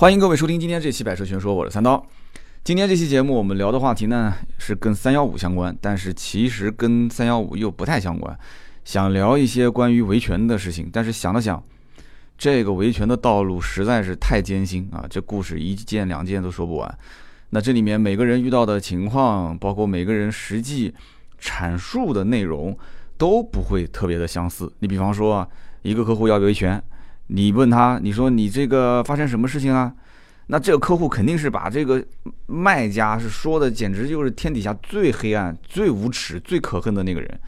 欢迎各位收听今天这期《百车全说》，我是三刀。今天这期节目我们聊的话题呢是跟三幺五相关，但是其实跟三幺五又不太相关。想聊一些关于维权的事情，但是想了想，这个维权的道路实在是太艰辛啊！这故事一件两件都说不完。那这里面每个人遇到的情况，包括每个人实际阐述的内容，都不会特别的相似。你比方说啊，一个客户要维权。你问他，你说你这个发生什么事情啊？那这个客户肯定是把这个卖家是说的，简直就是天底下最黑暗、最无耻、最可恨的那个人。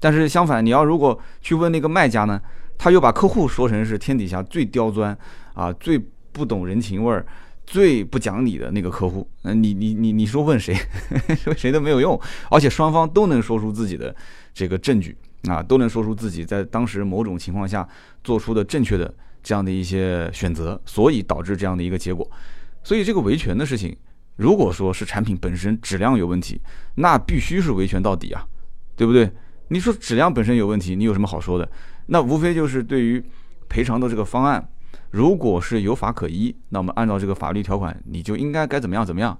但是相反，你要如果去问那个卖家呢，他又把客户说成是天底下最刁钻啊、最不懂人情味儿、最不讲理的那个客户。那你你你你说问谁，谁都没有用，而且双方都能说出自己的这个证据啊，都能说出自己在当时某种情况下做出的正确的。这样的一些选择，所以导致这样的一个结果。所以这个维权的事情，如果说是产品本身质量有问题，那必须是维权到底啊，对不对？你说质量本身有问题，你有什么好说的？那无非就是对于赔偿的这个方案，如果是有法可依，那我们按照这个法律条款，你就应该该怎么样怎么样。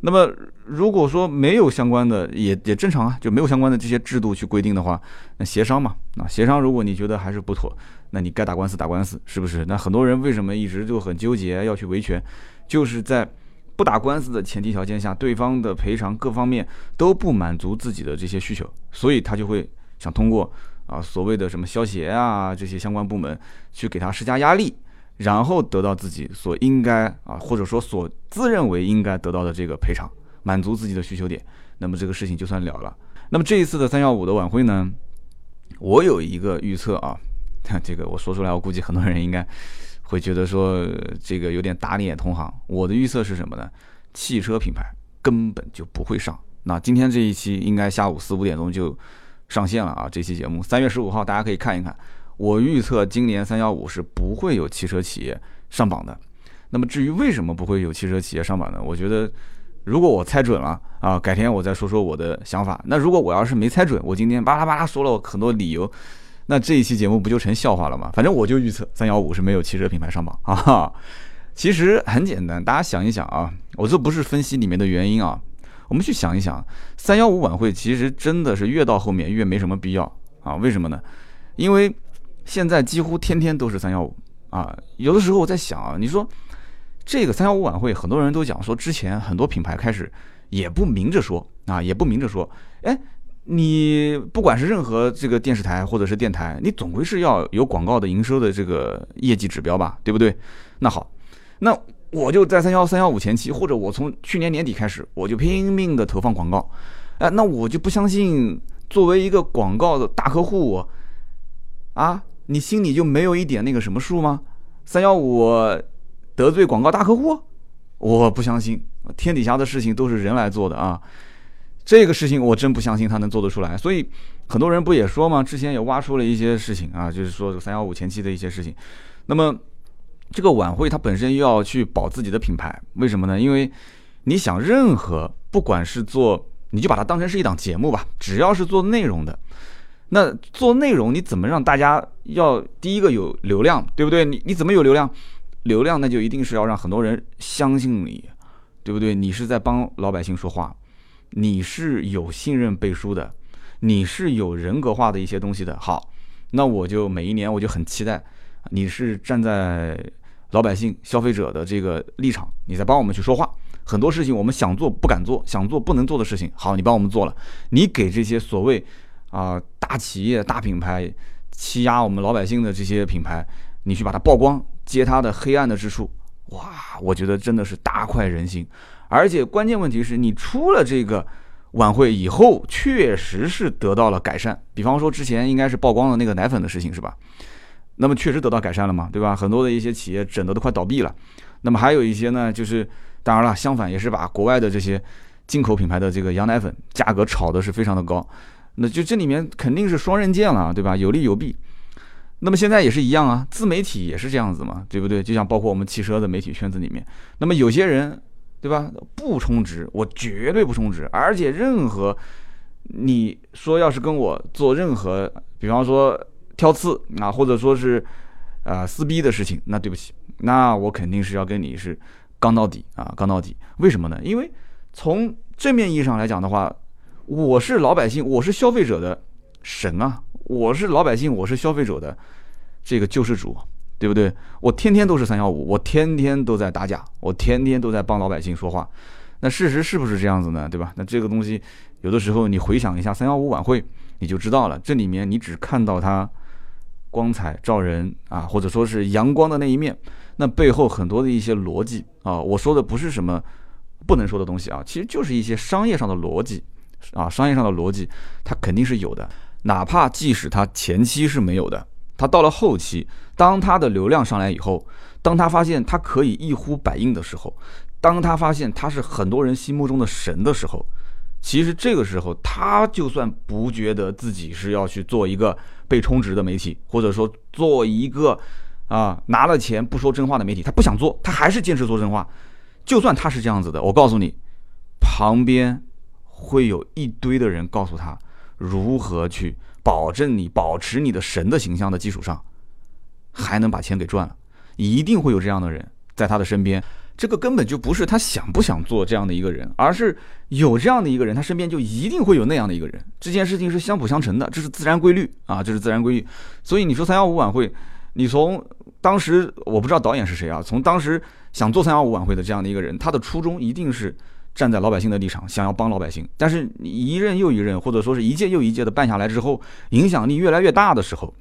那么如果说没有相关的，也也正常啊，就没有相关的这些制度去规定的话，那协商嘛，那协商如果你觉得还是不妥，那你该打官司打官司，是不是？那很多人为什么一直就很纠结要去维权，就是在不打官司的前提条件下，对方的赔偿各方面都不满足自己的这些需求，所以他就会想通过啊所谓的什么消协啊这些相关部门去给他施加压力。然后得到自己所应该啊，或者说所自认为应该得到的这个赔偿，满足自己的需求点，那么这个事情就算了了。那么这一次的三幺五的晚会呢，我有一个预测啊，这个我说出来，我估计很多人应该会觉得说这个有点打脸同行。我的预测是什么呢？汽车品牌根本就不会上。那今天这一期应该下午四五点钟就上线了啊，这期节目三月十五号大家可以看一看。我预测今年三幺五是不会有汽车企业上榜的。那么至于为什么不会有汽车企业上榜呢？我觉得，如果我猜准了啊，改天我再说说我的想法。那如果我要是没猜准，我今天巴拉巴拉说了很多理由，那这一期节目不就成笑话了吗？反正我就预测三幺五是没有汽车品牌上榜 啊。其实很简单，大家想一想啊，我这不是分析里面的原因啊，我们去想一想，三幺五晚会其实真的是越到后面越没什么必要啊？为什么呢？因为现在几乎天天都是三幺五啊！有的时候我在想啊，你说这个三幺五晚会，很多人都讲说，之前很多品牌开始也不明着说啊，也不明着说，哎，你不管是任何这个电视台或者是电台，你总归是要有广告的营收的这个业绩指标吧，对不对？那好，那我就在三幺三幺五前期，或者我从去年年底开始，我就拼命的投放广告，哎，那我就不相信，作为一个广告的大客户啊。你心里就没有一点那个什么数吗？三幺五得罪广告大客户，我不相信。天底下的事情都是人来做的啊，这个事情我真不相信他能做得出来。所以很多人不也说吗？之前也挖出了一些事情啊，就是说三幺五前期的一些事情。那么这个晚会它本身又要去保自己的品牌，为什么呢？因为你想，任何不管是做，你就把它当成是一档节目吧，只要是做内容的。那做内容，你怎么让大家要第一个有流量，对不对？你你怎么有流量？流量那就一定是要让很多人相信你，对不对？你是在帮老百姓说话，你是有信任背书的，你是有人格化的一些东西的。好，那我就每一年我就很期待，你是站在老百姓、消费者的这个立场，你在帮我们去说话。很多事情我们想做不敢做，想做不能做的事情，好，你帮我们做了，你给这些所谓。啊，大企业、大品牌欺压我们老百姓的这些品牌，你去把它曝光，揭它的黑暗的之处，哇，我觉得真的是大快人心。而且关键问题是你出了这个晚会以后，确实是得到了改善。比方说之前应该是曝光了那个奶粉的事情，是吧？那么确实得到改善了嘛，对吧？很多的一些企业整的都快倒闭了。那么还有一些呢，就是当然了，相反也是把国外的这些进口品牌的这个羊奶粉价格炒的是非常的高。那就这里面肯定是双刃剑了，对吧？有利有弊。那么现在也是一样啊，自媒体也是这样子嘛，对不对？就像包括我们汽车的媒体圈子里面，那么有些人，对吧？不充值，我绝对不充值。而且任何你说要是跟我做任何，比方说挑刺啊，或者说是啊撕逼的事情，那对不起，那我肯定是要跟你是刚到底啊，刚到底。为什么呢？因为从正面意义上来讲的话，我是老百姓，我是消费者的神啊，我是老百姓，我是消费者的这个救世主。对不对？我天天都是三幺五，我天天都在打假，我天天都在帮老百姓说话。那事实是不是这样子呢？对吧？那这个东西，有的时候你回想一下三幺五晚会，你就知道了。这里面你只看到它光彩照人啊，或者说是阳光的那一面，那背后很多的一些逻辑啊，我说的不是什么不能说的东西啊，其实就是一些商业上的逻辑啊，商业上的逻辑它肯定是有的，哪怕即使它前期是没有的。他到了后期，当他的流量上来以后，当他发现他可以一呼百应的时候，当他发现他是很多人心目中的神的时候，其实这个时候他就算不觉得自己是要去做一个被充值的媒体，或者说做一个啊拿了钱不说真话的媒体，他不想做，他还是坚持说真话。就算他是这样子的，我告诉你，旁边会有一堆的人告诉他如何去。保证你保持你的神的形象的基础上，还能把钱给赚了，一定会有这样的人在他的身边。这个根本就不是他想不想做这样的一个人，而是有这样的一个人，他身边就一定会有那样的一个人。这件事情是相辅相成的，这是自然规律啊，这是自然规律。所以你说三幺五晚会，你从当时我不知道导演是谁啊，从当时想做三幺五晚会的这样的一个人，他的初衷一定是。站在老百姓的立场，想要帮老百姓，但是一任又一任，或者说是一届又一届的办下来之后，影响力越来越大的时候，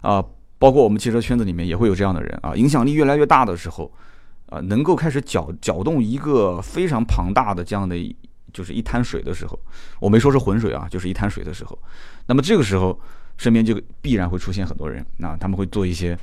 啊，包括我们汽车圈子里面也会有这样的人啊，影响力越来越大的时候，啊，能够开始搅搅动一个非常庞大的这样的就是一滩水的时候，我没说是浑水啊，就是一滩水的时候，那么这个时候身边就必然会出现很多人，那他们会做一些。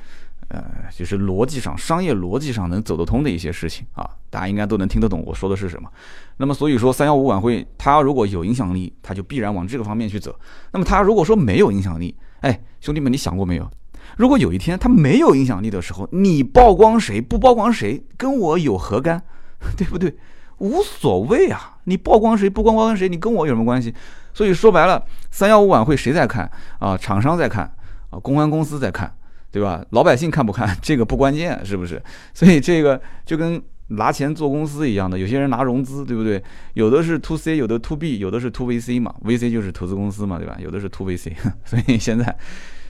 呃，就是逻辑上、商业逻辑上能走得通的一些事情啊，大家应该都能听得懂我说的是什么。那么，所以说三幺五晚会，它如果有影响力，它就必然往这个方面去走。那么，它如果说没有影响力，哎，兄弟们，你想过没有？如果有一天它没有影响力的时候，你曝光谁不曝光谁，跟我有何干？对不对？无所谓啊，你曝光谁不曝光谁，你跟我有什么关系？所以说白了，三幺五晚会谁在看啊？厂商在看啊，公关公司在看。对吧？老百姓看不看 这个不关键，是不是？所以这个就跟拿钱做公司一样的，有些人拿融资，对不对？有的是 to C，有的 to B，有的是 to VC 嘛，VC 就是投资公司嘛，对吧？有的是 to VC，所以现在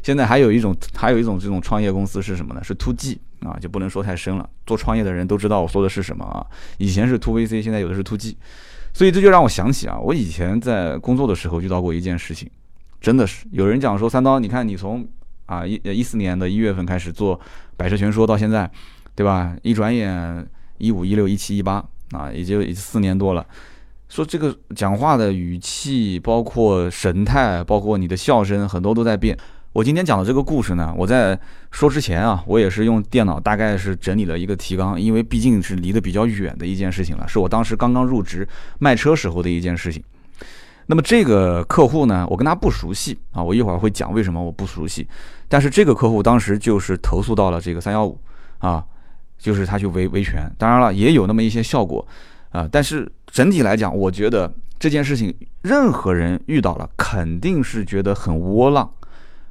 现在还有一种还有一种这种创业公司是什么呢？是 to G 啊，就不能说太深了。做创业的人都知道我说的是什么啊。以前是 to VC，现在有的是 to G，所以这就让我想起啊，我以前在工作的时候遇到过一件事情，真的是有人讲说三刀，你看你从啊，一一四年的一月份开始做百车全说到现在，对吧？一转眼一五一六一七一八啊，也就四年多了。说这个讲话的语气，包括神态，包括你的笑声，很多都在变。我今天讲的这个故事呢，我在说之前啊，我也是用电脑大概是整理了一个提纲，因为毕竟是离得比较远的一件事情了，是我当时刚刚入职卖车时候的一件事情。那么这个客户呢，我跟他不熟悉啊，我一会儿会讲为什么我不熟悉。但是这个客户当时就是投诉到了这个三幺五，啊，就是他去维维权。当然了，也有那么一些效果，啊，但是整体来讲，我觉得这件事情任何人遇到了，肯定是觉得很窝囊，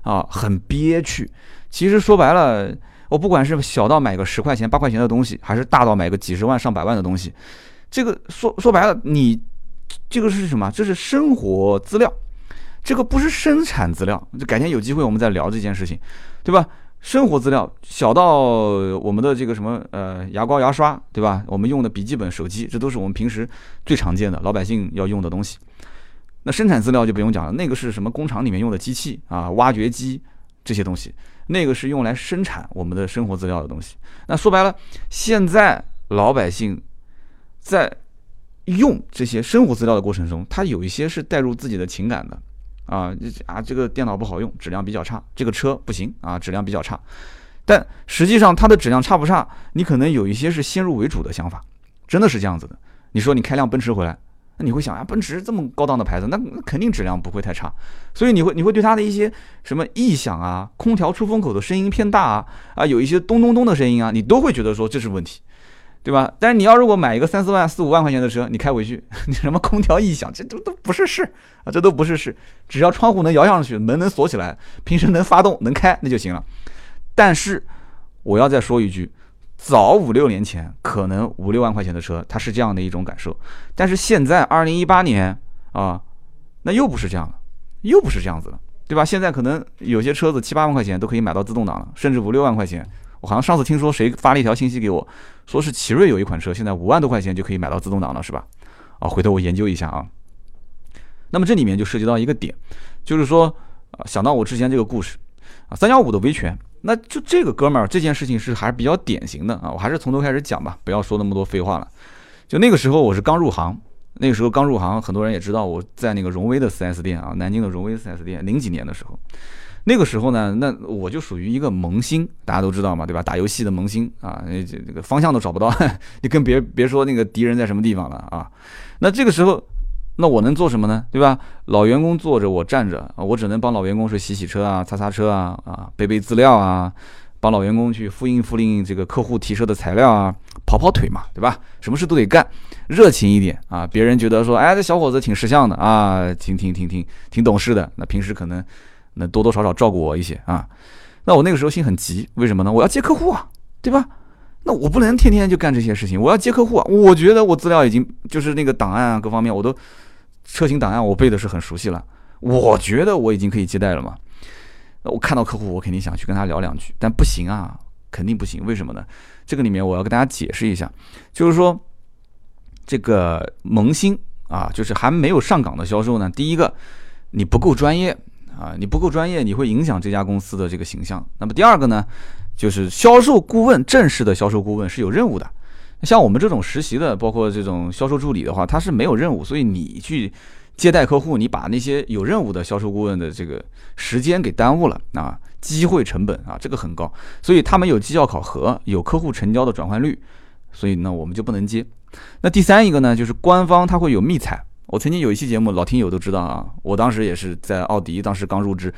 啊，很憋屈。其实说白了，我不管是小到买个十块钱、八块钱的东西，还是大到买个几十万、上百万的东西，这个说说白了，你。这个是什么？这是生活资料，这个不是生产资料。就改天有机会我们再聊这件事情，对吧？生活资料小到我们的这个什么呃牙膏牙刷，对吧？我们用的笔记本、手机，这都是我们平时最常见的老百姓要用的东西。那生产资料就不用讲了，那个是什么工厂里面用的机器啊、挖掘机这些东西，那个是用来生产我们的生活资料的东西。那说白了，现在老百姓在。用这些生活资料的过程中，它有一些是带入自己的情感的，啊啊，这个电脑不好用，质量比较差；这个车不行啊，质量比较差。但实际上它的质量差不差，你可能有一些是先入为主的想法，真的是这样子的。你说你开辆奔驰回来，那你会想啊，奔驰这么高档的牌子，那那肯定质量不会太差。所以你会你会对它的一些什么异响啊，空调出风口的声音偏大啊，啊，有一些咚咚咚的声音啊，你都会觉得说这是问题。对吧？但是你要如果买一个三四万、四五万块钱的车，你开回去，你什么空调异响，这都都不是事啊，这都不是事。只要窗户能摇上去，门能锁起来，平时能发动、能开，那就行了。但是我要再说一句，早五六年前可能五六万块钱的车，它是这样的一种感受，但是现在二零一八年啊，那又不是这样了，又不是这样子了，对吧？现在可能有些车子七八万块钱都可以买到自动挡了，甚至五六万块钱。我好像上次听说谁发了一条信息给我，说是奇瑞有一款车，现在五万多块钱就可以买到自动挡了，是吧？啊，回头我研究一下啊。那么这里面就涉及到一个点，就是说啊，想到我之前这个故事啊，三幺五的维权，那就这个哥们儿这件事情是还是比较典型的啊。我还是从头开始讲吧，不要说那么多废话了。就那个时候我是刚入行，那个时候刚入行，很多人也知道我在那个荣威的 4S 店啊，南京的荣威 4S 店，零几年的时候。那个时候呢，那我就属于一个萌新，大家都知道嘛，对吧？打游戏的萌新啊，这这个方向都找不到，你更别别说那个敌人在什么地方了啊。那这个时候，那我能做什么呢？对吧？老员工坐着，我站着，我只能帮老员工是洗洗车啊、擦擦车啊、啊背背资料啊，帮老员工去复印复印这个客户提车的材料啊，跑跑腿嘛，对吧？什么事都得干，热情一点啊。别人觉得说，哎，这小伙子挺识相的啊，挺挺挺挺挺懂事的。那平时可能。那多多少少照顾我一些啊，那我那个时候心很急，为什么呢？我要接客户啊，对吧？那我不能天天就干这些事情，我要接客户啊。我觉得我资料已经就是那个档案啊，各方面我都车型档案我背的是很熟悉了，我觉得我已经可以接待了嘛。我看到客户，我肯定想去跟他聊两句，但不行啊，肯定不行。为什么呢？这个里面我要跟大家解释一下，就是说这个萌新啊，就是还没有上岗的销售呢，第一个你不够专业。啊，你不够专业，你会影响这家公司的这个形象。那么第二个呢，就是销售顾问，正式的销售顾问是有任务的。像我们这种实习的，包括这种销售助理的话，他是没有任务，所以你去接待客户，你把那些有任务的销售顾问的这个时间给耽误了啊，机会成本啊，这个很高。所以他们有绩效考核，有客户成交的转换率，所以呢，我们就不能接。那第三一个呢，就是官方他会有密采。我曾经有一期节目，老听友都知道啊。我当时也是在奥迪，当时刚入职，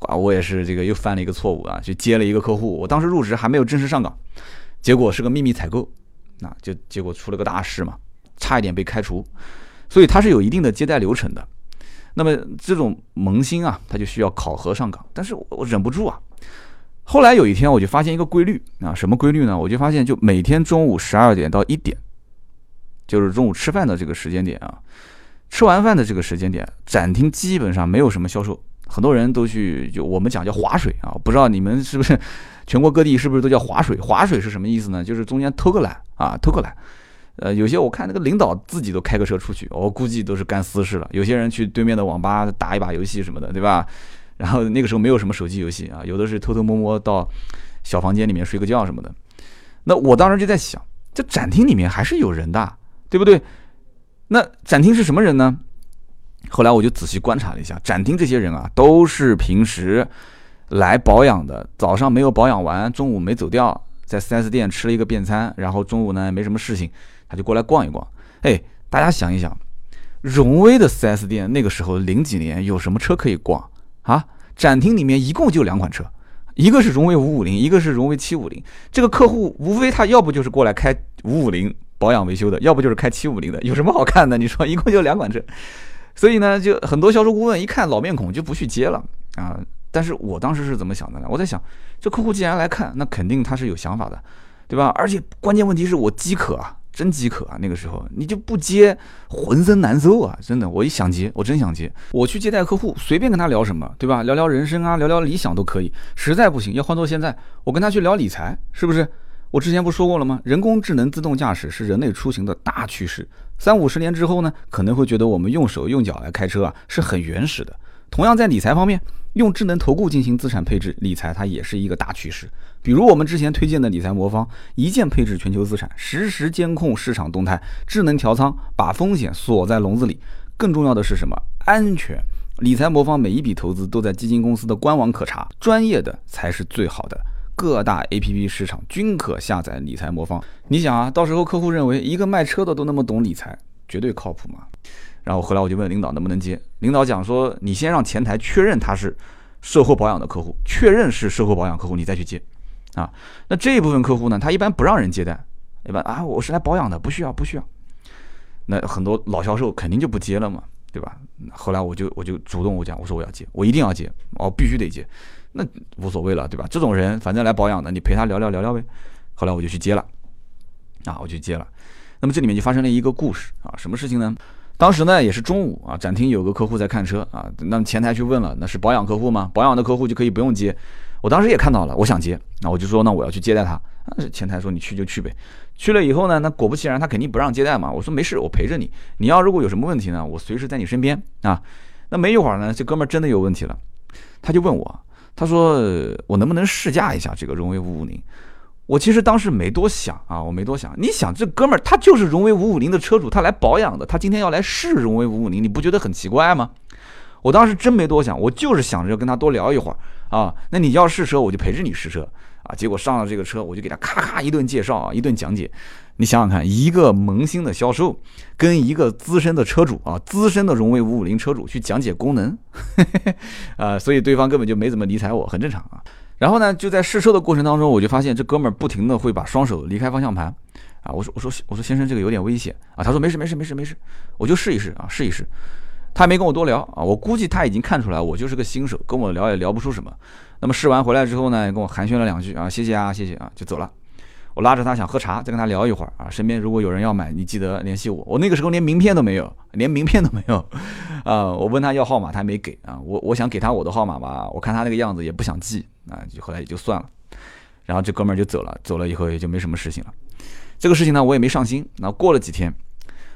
啊，我也是这个又犯了一个错误啊，去接了一个客户。我当时入职还没有正式上岗，结果是个秘密采购，那就结果出了个大事嘛，差一点被开除。所以它是有一定的接待流程的。那么这种萌新啊，他就需要考核上岗，但是我忍不住啊。后来有一天我就发现一个规律啊，什么规律呢？我就发现就每天中午十二点到一点，就是中午吃饭的这个时间点啊。吃完饭的这个时间点，展厅基本上没有什么销售，很多人都去就我们讲叫划水啊，不知道你们是不是全国各地是不是都叫划水？划水是什么意思呢？就是中间偷个懒啊，偷个懒。呃，有些我看那个领导自己都开个车出去，我估计都是干私事了。有些人去对面的网吧打一把游戏什么的，对吧？然后那个时候没有什么手机游戏啊，有的是偷偷摸摸到小房间里面睡个觉什么的。那我当时就在想，这展厅里面还是有人的，对不对？那展厅是什么人呢？后来我就仔细观察了一下，展厅这些人啊，都是平时来保养的。早上没有保养完，中午没走掉，在 4S 店吃了一个便餐，然后中午呢没什么事情，他就过来逛一逛。哎，大家想一想，荣威的 4S 店那个时候零几年有什么车可以逛啊？展厅里面一共就两款车，一个是荣威550，一个是荣威750。这个客户无非他要不就是过来开550。保养维修的，要不就是开七五零的，有什么好看的？你说一共就两款车，所以呢，就很多销售顾问一看老面孔就不去接了啊。但是我当时是怎么想的呢？我在想，这客户既然来看，那肯定他是有想法的，对吧？而且关键问题是我饥渴啊，真饥渴啊！那个时候你就不接，浑身难受啊！真的，我一想接，我真想接。我去接待客户，随便跟他聊什么，对吧？聊聊人生啊，聊聊理想都可以。实在不行，要换做现在，我跟他去聊理财，是不是？我之前不说过了吗？人工智能自动驾驶是人类出行的大趋势。三五十年之后呢，可能会觉得我们用手用脚来开车啊是很原始的。同样在理财方面，用智能投顾进行资产配置理财，它也是一个大趋势。比如我们之前推荐的理财魔方，一键配置全球资产，实时监控市场动态，智能调仓，把风险锁在笼子里。更重要的是什么？安全。理财魔方每一笔投资都在基金公司的官网可查，专业的才是最好的。各大 APP 市场均可下载理财魔方。你想啊，到时候客户认为一个卖车的都那么懂理财，绝对靠谱嘛？然后后来我就问领导能不能接，领导讲说你先让前台确认他是售后保养的客户，确认是售后保养客户，你再去接啊。那这一部分客户呢，他一般不让人接待，一般啊我是来保养的，不需要不需要。那很多老销售肯定就不接了嘛。对吧？后来我就我就主动我讲，我说我要接，我一定要接，哦，必须得接，那无所谓了，对吧？这种人反正来保养的，你陪他聊聊聊聊呗。后来我就去接了，啊，我去接了。那么这里面就发生了一个故事啊，什么事情呢？当时呢也是中午啊，展厅有个客户在看车啊，那么前台去问了，那是保养客户吗？保养的客户就可以不用接。我当时也看到了，我想接，那我就说那我要去接待他。前台说你去就去呗。去了以后呢，那果不其然，他肯定不让接待嘛。我说没事，我陪着你。你要如果有什么问题呢，我随时在你身边啊。那没一会儿呢，这哥们儿真的有问题了，他就问我，他说我能不能试驾一下这个荣威五五零？我其实当时没多想啊，我没多想。你想这哥们儿他就是荣威五五零的车主，他来保养的，他今天要来试荣威五五零，你不觉得很奇怪吗？我当时真没多想，我就是想着跟他多聊一会儿啊。那你要试车，我就陪着你试车。啊，结果上了这个车，我就给他咔咔一顿介绍啊，一顿讲解。你想想看，一个萌新的销售跟一个资深的车主啊，资深的荣威五五零车主去讲解功能，啊，所以对方根本就没怎么理睬我，很正常啊。然后呢，就在试车的过程当中，我就发现这哥们儿不停的会把双手离开方向盘，啊，我说我说我说先生这个有点危险啊，他说没事没事没事没事，我就试一试啊试一试。他没跟我多聊啊，我估计他已经看出来我就是个新手，跟我聊也聊不出什么。那么试完回来之后呢，跟我寒暄了两句啊，谢谢啊，谢谢啊，就走了。我拉着他想喝茶，再跟他聊一会儿啊。身边如果有人要买，你记得联系我。我那个时候连名片都没有，连名片都没有 啊。我问他要号码，他没给啊。我我想给他我的号码吧，我看他那个样子也不想记啊，就后来也就算了。然后这哥们儿就走了，走了以后也就没什么事情了。这个事情呢，我也没上心。那过了几天，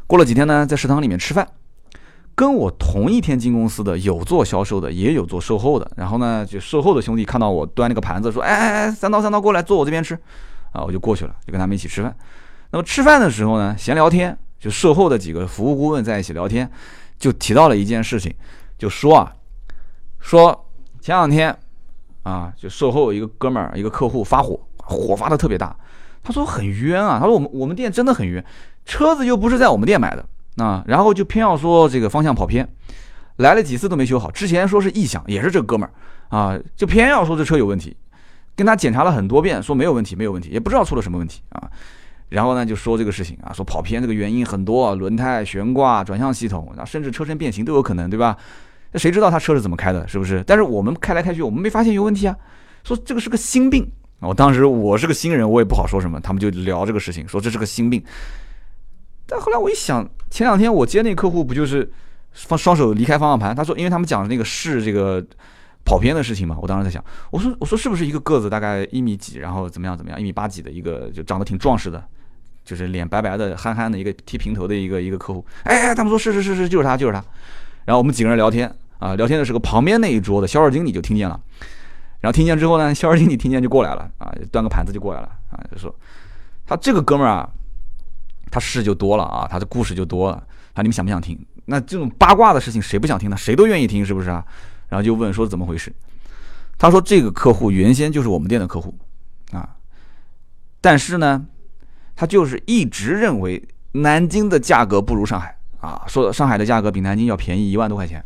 过了几天呢，在食堂里面吃饭。跟我同一天进公司的有做销售的，也有做售后的。然后呢，就售后的兄弟看到我端那个盘子，说：“哎哎哎，三刀三刀过来坐我这边吃。”啊，我就过去了，就跟他们一起吃饭。那么吃饭的时候呢，闲聊天，就售后的几个服务顾问在一起聊天，就提到了一件事情，就说啊，说前两天啊，就售后一个哥们儿，一个客户发火，火发的特别大。他说很冤啊，他说我们我们店真的很冤，车子又不是在我们店买的。啊，然后就偏要说这个方向跑偏，来了几次都没修好。之前说是异响，也是这哥们儿啊，就偏要说这车有问题，跟他检查了很多遍，说没有问题，没有问题，也不知道出了什么问题啊。然后呢，就说这个事情啊，说跑偏这个原因很多，轮胎、悬挂、转向系统，甚至车身变形都有可能，对吧？那谁知道他车是怎么开的，是不是？但是我们开来开去，我们没发现有问题啊。说这个是个心病。我当时我是个新人，我也不好说什么，他们就聊这个事情，说这是个心病。但后来我一想，前两天我接那客户不就是放双手离开方向盘？他说，因为他们讲的那个是这个跑偏的事情嘛。我当时在想，我说我说是不是一个个子大概一米几，然后怎么样怎么样，一米八几的一个就长得挺壮实的，就是脸白白的、憨憨的一个剃平头的一个一个客户。哎哎，他们说是是是是，就是他就是他。然后我们几个人聊天啊，聊天的时候旁边那一桌的销售经理就听见了，然后听见之后呢，销售经理听见就过来了啊，端个盘子就过来了啊，就说他这个哥们儿啊。他事就多了啊，他的故事就多了啊，你们想不想听？那这种八卦的事情谁不想听呢？谁都愿意听，是不是啊？然后就问说怎么回事？他说这个客户原先就是我们店的客户啊，但是呢，他就是一直认为南京的价格不如上海啊，说上海的价格比南京要便宜一万多块钱。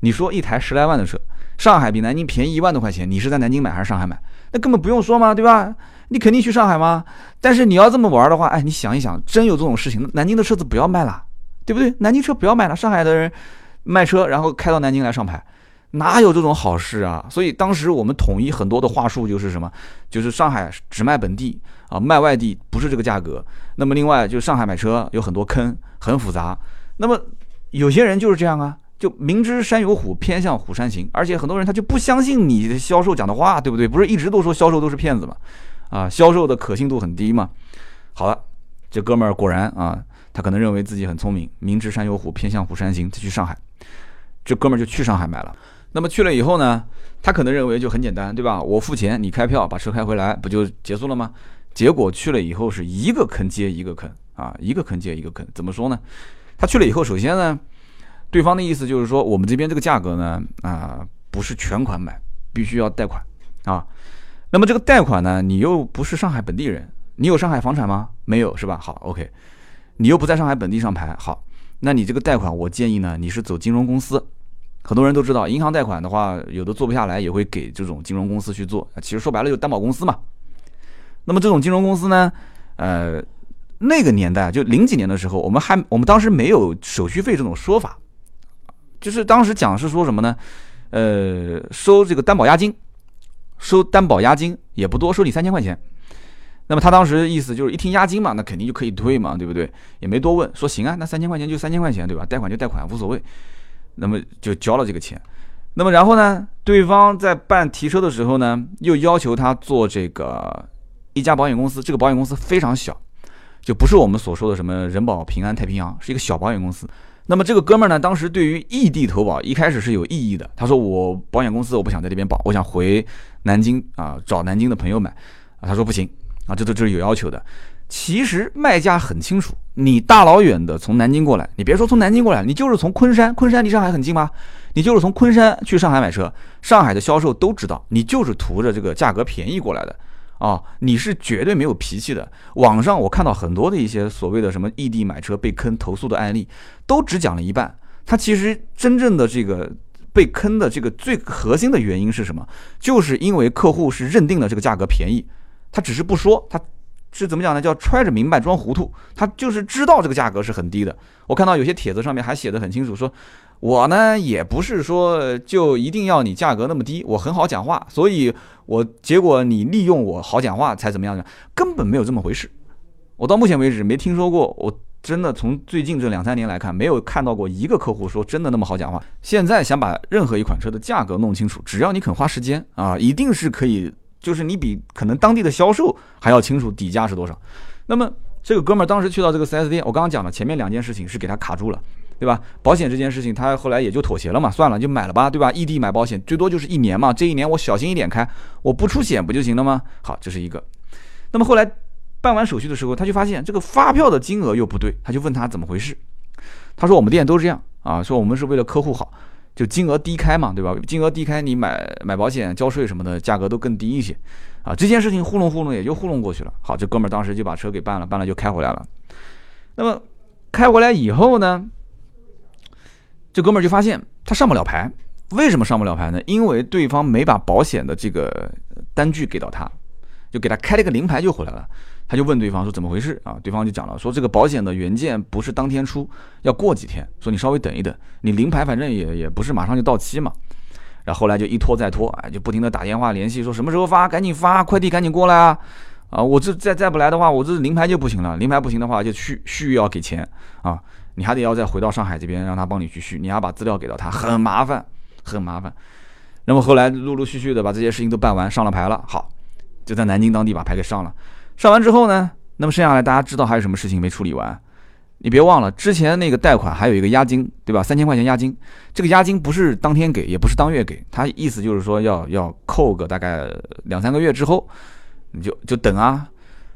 你说一台十来万的车，上海比南京便宜一万多块钱，你是在南京买还是上海买？那根本不用说嘛，对吧？你肯定去上海吗？但是你要这么玩的话，哎，你想一想，真有这种事情，南京的车子不要卖了，对不对？南京车不要卖了，上海的人卖车，然后开到南京来上牌，哪有这种好事啊？所以当时我们统一很多的话术就是什么？就是上海只卖本地啊，卖外地不是这个价格。那么另外就上海买车有很多坑，很复杂。那么有些人就是这样啊，就明知山有虎，偏向虎山行。而且很多人他就不相信你的销售讲的话，对不对？不是一直都说销售都是骗子吗？啊，销售的可信度很低嘛。好了，这哥们儿果然啊，他可能认为自己很聪明，明知山有虎，偏向虎山行，他去上海。这哥们儿就去上海买了。那么去了以后呢，他可能认为就很简单，对吧？我付钱，你开票，把车开回来，不就结束了吗？结果去了以后是一个坑接一个坑啊，一个坑接一个坑。怎么说呢？他去了以后，首先呢，对方的意思就是说，我们这边这个价格呢，啊，不是全款买，必须要贷款啊。那么这个贷款呢？你又不是上海本地人，你有上海房产吗？没有是吧？好，OK，你又不在上海本地上牌，好，那你这个贷款，我建议呢，你是走金融公司。很多人都知道，银行贷款的话，有的做不下来，也会给这种金融公司去做。其实说白了，就担保公司嘛。那么这种金融公司呢，呃，那个年代就零几年的时候，我们还我们当时没有手续费这种说法就是当时讲是说什么呢？呃，收这个担保押金，收担保押金也不多，收你三千块钱。那么他当时意思就是一听押金嘛，那肯定就可以退嘛，对不对？也没多问，说行啊，那三千块钱就三千块钱，对吧？贷款就贷款，无所谓。那么就交了这个钱。那么然后呢，对方在办提车的时候呢，又要求他做这个一家保险公司，这个保险公司非常小，就不是我们所说的什么人保、平安、太平洋，是一个小保险公司。那么这个哥们儿呢，当时对于异地投保一开始是有异议的，他说我保险公司我不想在这边保，我想回南京啊找南京的朋友买啊，他说不行。啊，这都这是有要求的。其实卖家很清楚，你大老远的从南京过来，你别说从南京过来，你就是从昆山，昆山离上海很近吗？你就是从昆山去上海买车，上海的销售都知道，你就是图着这个价格便宜过来的啊，你是绝对没有脾气的。网上我看到很多的一些所谓的什么异地买车被坑投诉的案例，都只讲了一半。他其实真正的这个被坑的这个最核心的原因是什么？就是因为客户是认定了这个价格便宜。他只是不说，他是怎么讲呢？叫揣着明白装糊涂。他就是知道这个价格是很低的。我看到有些帖子上面还写的很清楚，说我呢也不是说就一定要你价格那么低，我很好讲话，所以我结果你利用我好讲话才怎么样呢？根本没有这么回事。我到目前为止没听说过，我真的从最近这两三年来看，没有看到过一个客户说真的那么好讲话。现在想把任何一款车的价格弄清楚，只要你肯花时间啊，一定是可以。就是你比可能当地的销售还要清楚底价是多少。那么这个哥们儿当时去到这个 4S 店，我刚刚讲了前面两件事情是给他卡住了，对吧？保险这件事情他后来也就妥协了嘛，算了就买了吧，对吧？异地买保险最多就是一年嘛，这一年我小心一点开，我不出险不就行了吗？好，这是一个。那么后来办完手续的时候，他就发现这个发票的金额又不对，他就问他怎么回事。他说我们店都是这样啊，说我们是为了客户好。就金额低开嘛，对吧？金额低开，你买买保险、交税什么的，价格都更低一些，啊，这件事情糊弄糊弄也就糊弄过去了。好，这哥们儿当时就把车给办了，办了就开回来了。那么开回来以后呢，这哥们儿就发现他上不了牌。为什么上不了牌呢？因为对方没把保险的这个单据给到他，就给他开了个临牌就回来了。他就问对方说怎么回事啊？对方就讲了说这个保险的原件不是当天出，要过几天。说你稍微等一等，你临牌反正也也不是马上就到期嘛。然后后来就一拖再拖，哎，就不停的打电话联系，说什么时候发，赶紧发，快递赶紧过来啊！啊，我这再再不来的话，我这临牌就不行了。临牌不行的话，就续续要给钱啊，你还得要再回到上海这边让他帮你去续，你要把资料给到他，很麻烦，很麻烦。那么后来陆陆续续的把这些事情都办完，上了牌了，好，就在南京当地把牌给上了。上完之后呢，那么剩下来大家知道还有什么事情没处理完？你别忘了之前那个贷款还有一个押金，对吧？三千块钱押金，这个押金不是当天给，也不是当月给，他意思就是说要要扣个大概两三个月之后，你就就等啊。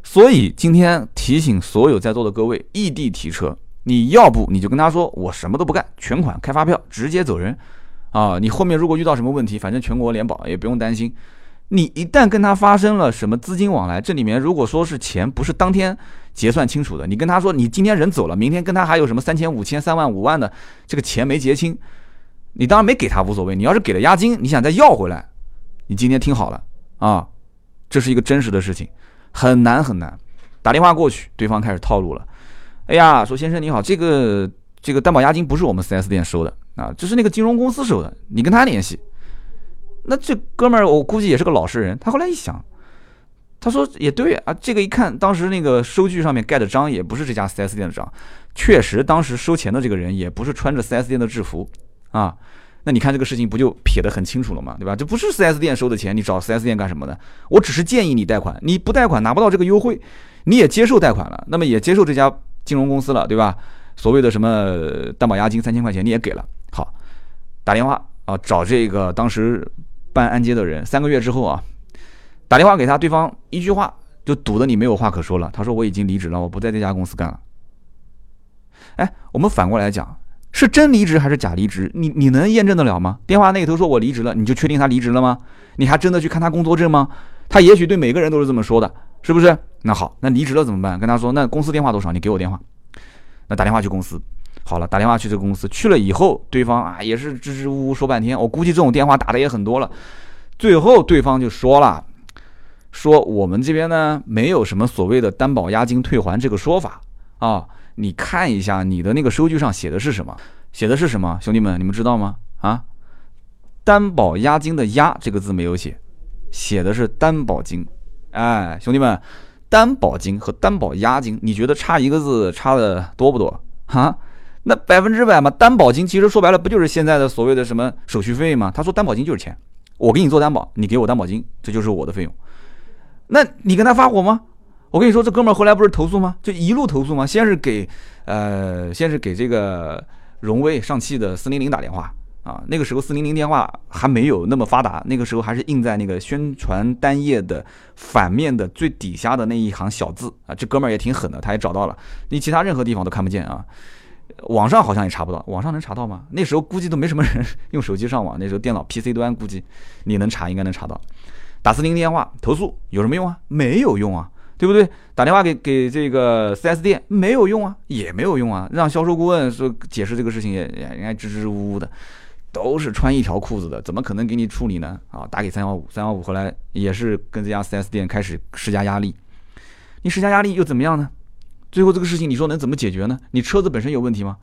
所以今天提醒所有在座的各位，异地提车，你要不你就跟他说我什么都不干，全款开发票直接走人啊！你后面如果遇到什么问题，反正全国联保也不用担心。你一旦跟他发生了什么资金往来，这里面如果说是钱不是当天结算清楚的，你跟他说你今天人走了，明天跟他还有什么三千、五千、三万、五万的这个钱没结清，你当然没给他无所谓。你要是给了押金，你想再要回来，你今天听好了啊，这是一个真实的事情，很难很难。打电话过去，对方开始套路了。哎呀，说先生你好，这个这个担保押金不是我们 4S 店收的啊，这是那个金融公司收的，你跟他联系。那这哥们儿，我估计也是个老实人。他后来一想，他说也对啊，这个一看，当时那个收据上面盖的章也不是这家 4S 店的章，确实当时收钱的这个人也不是穿着 4S 店的制服啊。那你看这个事情不就撇得很清楚了吗？对吧？这不是 4S 店收的钱，你找 4S 店干什么的？我只是建议你贷款，你不贷款拿不到这个优惠，你也接受贷款了，那么也接受这家金融公司了，对吧？所谓的什么担保押金三千块钱你也给了，好，打电话啊找这个当时。办按揭的人三个月之后啊，打电话给他，对方一句话就堵得你没有话可说了。他说我已经离职了，我不在这家公司干了。哎，我们反过来讲，是真离职还是假离职？你你能验证得了吗？电话那头说我离职了，你就确定他离职了吗？你还真的去看他工作证吗？他也许对每个人都是这么说的，是不是？那好，那离职了怎么办？跟他说，那公司电话多少？你给我电话。那打电话去公司。好了，打电话去这个公司，去了以后，对方啊也是支支吾吾说半天，我估计这种电话打的也很多了。最后对方就说了，说我们这边呢没有什么所谓的担保押金退还这个说法啊，你看一下你的那个收据上写的是什么？写的是什么？兄弟们，你们知道吗？啊，担保押金的“押”这个字没有写，写的是担保金。哎，兄弟们，担保金和担保押金，你觉得差一个字差的多不多？哈，那百分之百嘛，担保金其实说白了不就是现在的所谓的什么手续费吗？他说担保金就是钱，我给你做担保，你给我担保金，这就是我的费用。那你跟他发火吗？我跟你说，这哥们儿后来不是投诉吗？就一路投诉吗？先是给，呃，先是给这个荣威上汽的四零零打电话啊。那个时候四零零电话还没有那么发达，那个时候还是印在那个宣传单页的反面的最底下的那一行小字啊。这哥们儿也挺狠的，他也找到了，你其他任何地方都看不见啊。网上好像也查不到，网上能查到吗？那时候估计都没什么人用手机上网，那时候电脑 PC 端估计你能查，应该能查到。打四零电话投诉有什么用啊？没有用啊，对不对？打电话给给这个 4S 店没有用啊，也没有用啊。让销售顾问说解释这个事情也也应该支支吾吾的，都是穿一条裤子的，怎么可能给你处理呢？啊，打给三幺五，三幺五后来也是跟这家 4S 店开始施加压力。你施加压力又怎么样呢？最后这个事情你说能怎么解决呢？你车子本身有问题吗？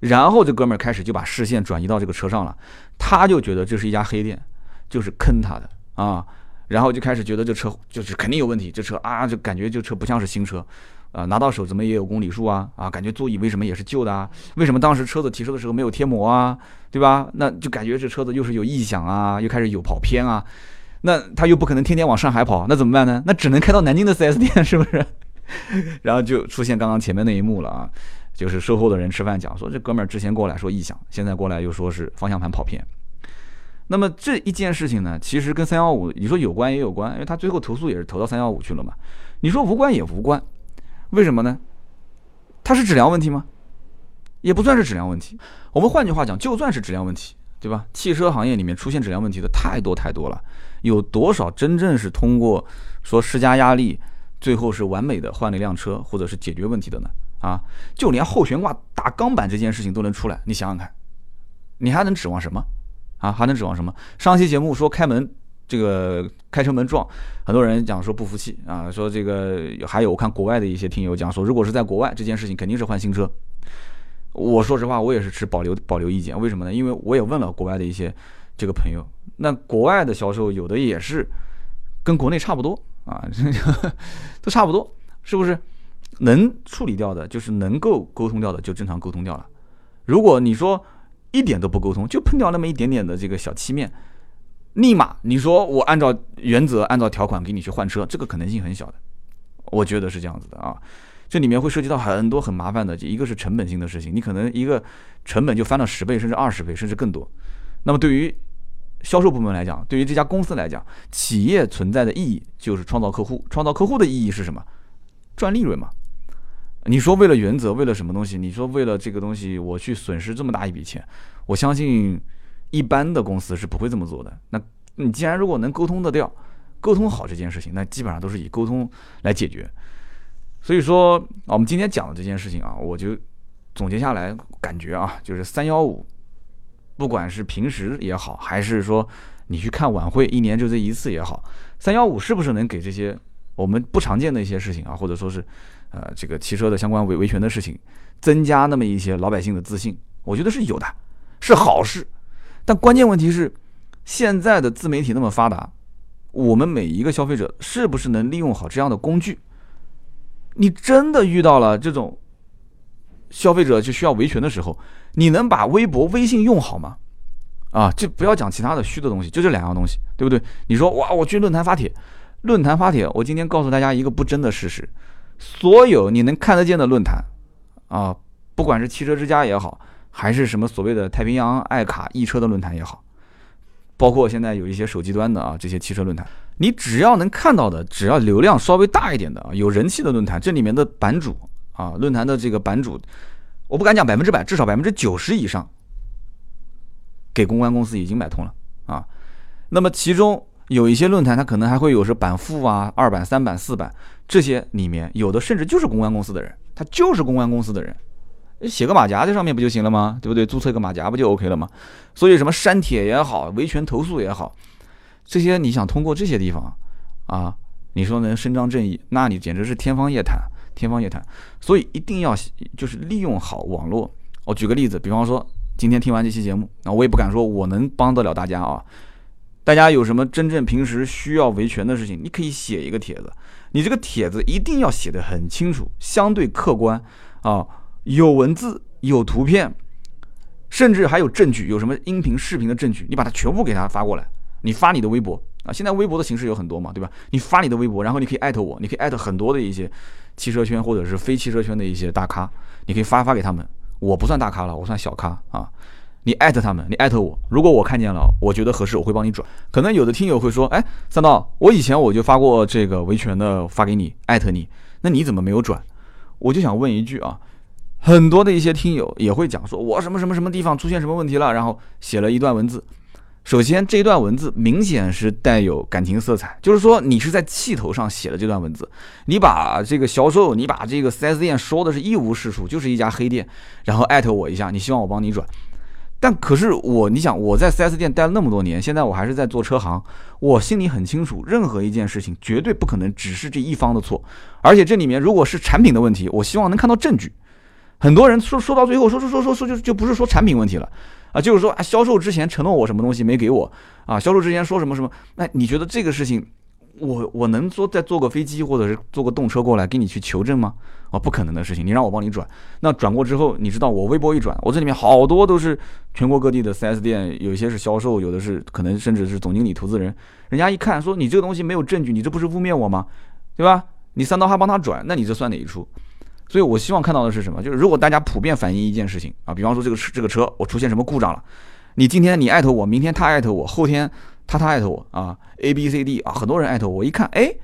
然后这哥们儿开始就把视线转移到这个车上了，他就觉得这是一家黑店，就是坑他的啊。然后就开始觉得这车就是肯定有问题，这车啊就感觉这车不像是新车，啊拿到手怎么也有公里数啊啊感觉座椅为什么也是旧的啊？为什么当时车子提车的时候没有贴膜啊？对吧？那就感觉这车子又是有异响啊，又开始有跑偏啊，那他又不可能天天往上海跑，那怎么办呢？那只能开到南京的 4S 店，是不是？然后就出现刚刚前面那一幕了啊，就是售后的人吃饭讲说这哥们儿之前过来说异响，现在过来又说是方向盘跑偏。那么这一件事情呢，其实跟三幺五你说有关也有关，因为他最后投诉也是投到三幺五去了嘛。你说无关也无关，为什么呢？它是质量问题吗？也不算是质量问题。我们换句话讲，就算是质量问题，对吧？汽车行业里面出现质量问题的太多太多了，有多少真正是通过说施加压力，最后是完美的换了一辆车，或者是解决问题的呢？啊，就连后悬挂打钢板这件事情都能出来，你想想看，你还能指望什么？啊，还能指望什么？上期节目说开门，这个开车门撞，很多人讲说不服气啊，说这个还有我看国外的一些听友讲说，如果是在国外，这件事情肯定是换新车。我说实话，我也是持保留保留意见。为什么呢？因为我也问了国外的一些这个朋友，那国外的销售有的也是跟国内差不多啊，都差不多，是不是？能处理掉的，就是能够沟通掉的，就正常沟通掉了。如果你说，一点都不沟通，就碰掉那么一点点的这个小漆面，立马你说我按照原则、按照条款给你去换车，这个可能性很小的，我觉得是这样子的啊。这里面会涉及到很多很麻烦的，一个是成本性的事情，你可能一个成本就翻了十倍，甚至二十倍，甚至更多。那么对于销售部门来讲，对于这家公司来讲，企业存在的意义就是创造客户，创造客户的意义是什么？赚利润嘛。你说为了原则，为了什么东西？你说为了这个东西，我去损失这么大一笔钱，我相信一般的公司是不会这么做的。那你既然如果能沟通得掉，沟通好这件事情，那基本上都是以沟通来解决。所以说，我们今天讲的这件事情啊，我就总结下来感觉啊，就是三幺五，不管是平时也好，还是说你去看晚会，一年就这一次也好，三幺五是不是能给这些我们不常见的一些事情啊，或者说是。呃，这个汽车的相关维维权的事情，增加那么一些老百姓的自信，我觉得是有的，是好事。但关键问题是，现在的自媒体那么发达，我们每一个消费者是不是能利用好这样的工具？你真的遇到了这种消费者就需要维权的时候，你能把微博、微信用好吗？啊，就不要讲其他的虚的东西，就这两样东西，对不对？你说哇，我去论坛发帖，论坛发帖，我今天告诉大家一个不争的事实。所有你能看得见的论坛，啊，不管是汽车之家也好，还是什么所谓的太平洋爱卡易车的论坛也好，包括现在有一些手机端的啊这些汽车论坛，你只要能看到的，只要流量稍微大一点的啊有人气的论坛，这里面的版主啊论坛的这个版主，我不敢讲百分之百，至少百分之九十以上，给公关公司已经买通了啊，那么其中。有一些论坛，它可能还会有是版副啊，二版、三版、四版这些里面有的甚至就是公关公司的人，他就是公关公司的人，写个马甲在上面不就行了吗？对不对？注册个马甲不就 OK 了吗？所以什么删帖也好，维权投诉也好，这些你想通过这些地方啊，你说能伸张正义，那你简直是天方夜谭，天方夜谭。所以一定要就是利用好网络。我举个例子，比方说今天听完这期节目，那我也不敢说我能帮得了大家啊。大家有什么真正平时需要维权的事情，你可以写一个帖子。你这个帖子一定要写的很清楚，相对客观啊，有文字、有图片，甚至还有证据，有什么音频、视频的证据，你把它全部给他发过来。你发你的微博啊，现在微博的形式有很多嘛，对吧？你发你的微博，然后你可以艾特我，你可以艾特很多的一些汽车圈或者是非汽车圈的一些大咖，你可以发发给他们。我不算大咖了，我算小咖啊。你艾特他们，你艾特我，如果我看见了，我觉得合适，我会帮你转。可能有的听友会说，哎，三刀，我以前我就发过这个维权的，发给你，艾特你，那你怎么没有转？我就想问一句啊，很多的一些听友也会讲说，我什么什么什么地方出现什么问题了，然后写了一段文字。首先，这段文字明显是带有感情色彩，就是说你是在气头上写的这段文字，你把这个销售，你把这个 4S 店说的是一无是处，就是一家黑店，然后艾特我一下，你希望我帮你转。但可是我，你想我在 4S 店待了那么多年，现在我还是在做车行，我心里很清楚，任何一件事情绝对不可能只是这一方的错，而且这里面如果是产品的问题，我希望能看到证据。很多人说说到最后，说说说说说就就不是说产品问题了啊，就是说啊销售之前承诺我什么东西没给我啊，销售之前说什么什么，那你觉得这个事情？我我能说再坐个飞机或者是坐个动车过来给你去求证吗？啊，不可能的事情。你让我帮你转，那转过之后，你知道我微博一转，我这里面好多都是全国各地的 4S 店，有一些是销售，有的是可能甚至是总经理、投资人。人家一看说你这个东西没有证据，你这不是污蔑我吗？对吧？你三刀还帮他转，那你这算哪一出？所以我希望看到的是什么？就是如果大家普遍反映一件事情啊，比方说这个这个车我出现什么故障了，你今天你艾特我，明天他艾特我，后天。他他艾特我啊，A B C D 啊，很多人艾特我，一看，哎，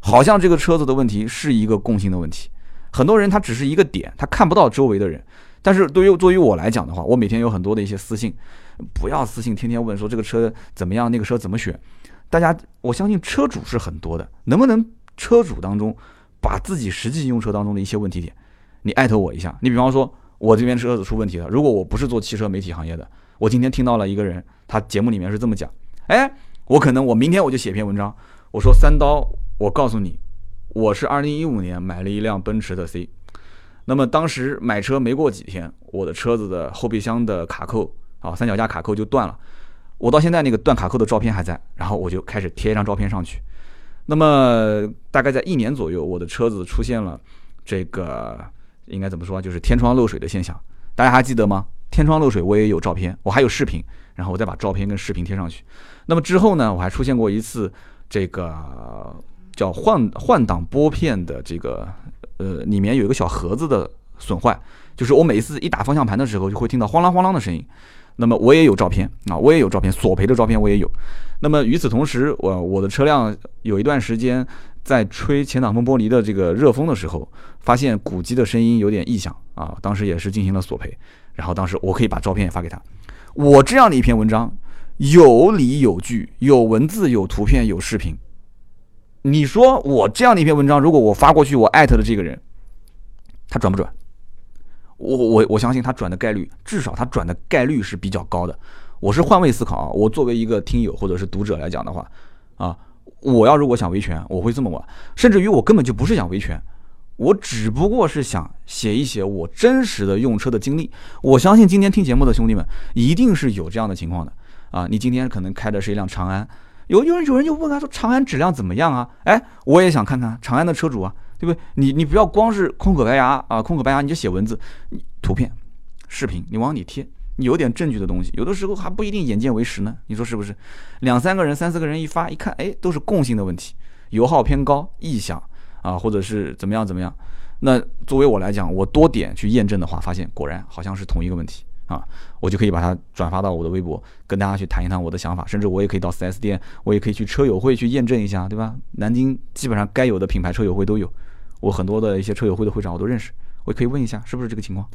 好像这个车子的问题是一个共性的问题。很多人他只是一个点，他看不到周围的人。但是对于作为我来讲的话，我每天有很多的一些私信，不要私信天天问说这个车怎么样，那个车怎么选。大家，我相信车主是很多的，能不能车主当中把自己实际用车当中的一些问题点，你艾特我一下。你比方说，我这边车子出问题了，如果我不是做汽车媒体行业的，我今天听到了一个人，他节目里面是这么讲。哎，我可能我明天我就写篇文章，我说三刀，我告诉你，我是二零一五年买了一辆奔驰的 C，那么当时买车没过几天，我的车子的后备箱的卡扣啊，三脚架卡扣就断了，我到现在那个断卡扣的照片还在，然后我就开始贴一张照片上去，那么大概在一年左右，我的车子出现了这个应该怎么说，就是天窗漏水的现象，大家还记得吗？天窗漏水我也有照片，我还有视频，然后我再把照片跟视频贴上去。那么之后呢，我还出现过一次这个叫换换挡拨片的这个呃，里面有一个小盒子的损坏，就是我每一次一打方向盘的时候，就会听到晃啷晃啷的声音。那么我也有照片啊，我也有照片，索赔的照片我也有。那么与此同时，我我的车辆有一段时间在吹前挡风玻璃的这个热风的时候，发现鼓机的声音有点异响啊，当时也是进行了索赔。然后当时我可以把照片也发给他，我这样的一篇文章。有理有据，有文字，有图片，有视频。你说我这样的一篇文章，如果我发过去，我艾特的这个人，他转不转？我我我相信他转的概率，至少他转的概率是比较高的。我是换位思考啊，我作为一个听友或者是读者来讲的话，啊，我要如果想维权，我会这么玩，甚至于我根本就不是想维权，我只不过是想写一写我真实的用车的经历。我相信今天听节目的兄弟们，一定是有这样的情况的。啊，你今天可能开的是一辆长安，有有人有人就问他说长安质量怎么样啊？哎，我也想看看长安的车主啊，对不对？你你不要光是空口白牙啊，空口白牙你就写文字，你图片、视频你往里贴，你有点证据的东西，有的时候还不一定眼见为实呢。你说是不是？两三个人、三四个人一发一看，哎，都是共性的问题，油耗偏高、异响啊，或者是怎么样怎么样。那作为我来讲，我多点去验证的话，发现果然好像是同一个问题。啊，我就可以把它转发到我的微博，跟大家去谈一谈我的想法，甚至我也可以到 4S 店，我也可以去车友会去验证一下，对吧？南京基本上该有的品牌车友会都有，我很多的一些车友会的会长我都认识，我可以问一下是不是这个情况。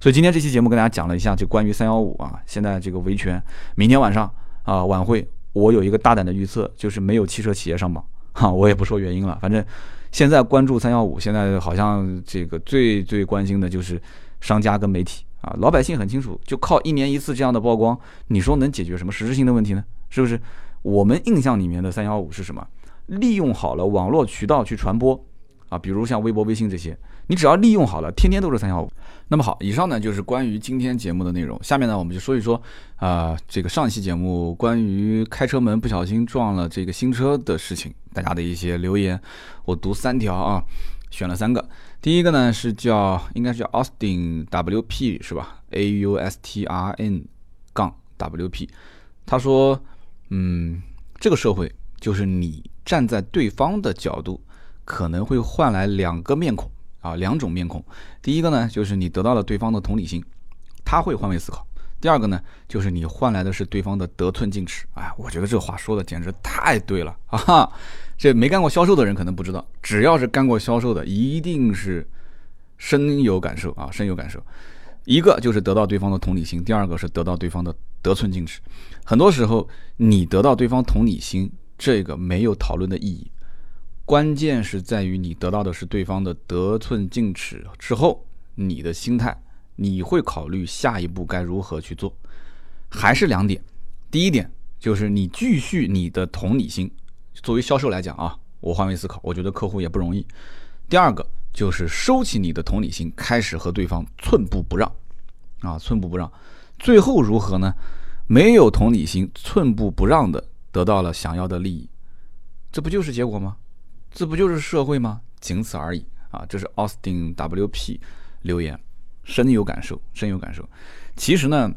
所以今天这期节目跟大家讲了一下，就关于三幺五啊，现在这个维权，明天晚上啊晚会，我有一个大胆的预测，就是没有汽车企业上榜，哈，我也不说原因了，反正现在关注三幺五，现在好像这个最最关心的就是商家跟媒体。啊，老百姓很清楚，就靠一年一次这样的曝光，你说能解决什么实质性的问题呢？是不是？我们印象里面的三幺五是什么？利用好了网络渠道去传播，啊，比如像微博、微信这些，你只要利用好了，天天都是三幺五。那么好，以上呢就是关于今天节目的内容。下面呢，我们就说一说啊，这个上期节目关于开车门不小心撞了这个新车的事情，大家的一些留言，我读三条啊，选了三个。第一个呢是叫，应该是叫 Austin WP 是吧？A U S T R N 杠 W P，他说，嗯，这个社会就是你站在对方的角度，可能会换来两个面孔。啊，两种面孔，第一个呢，就是你得到了对方的同理心，他会换位思考；第二个呢，就是你换来的是对方的得寸进尺。哎，我觉得这话说的简直太对了啊！这没干过销售的人可能不知道，只要是干过销售的，一定是深有感受啊，深有感受。一个就是得到对方的同理心，第二个是得到对方的得寸进尺。很多时候，你得到对方同理心，这个没有讨论的意义。关键是在于你得到的是对方的得寸进尺之后，你的心态，你会考虑下一步该如何去做，还是两点。第一点就是你继续你的同理心，作为销售来讲啊，我换位思考，我觉得客户也不容易。第二个就是收起你的同理心，开始和对方寸步不让，啊，寸步不让，最后如何呢？没有同理心，寸步不让的得到了想要的利益，这不就是结果吗？这不就是社会吗？仅此而已啊！这是 Austin WP 留言，深有感受，深有感受。其实呢，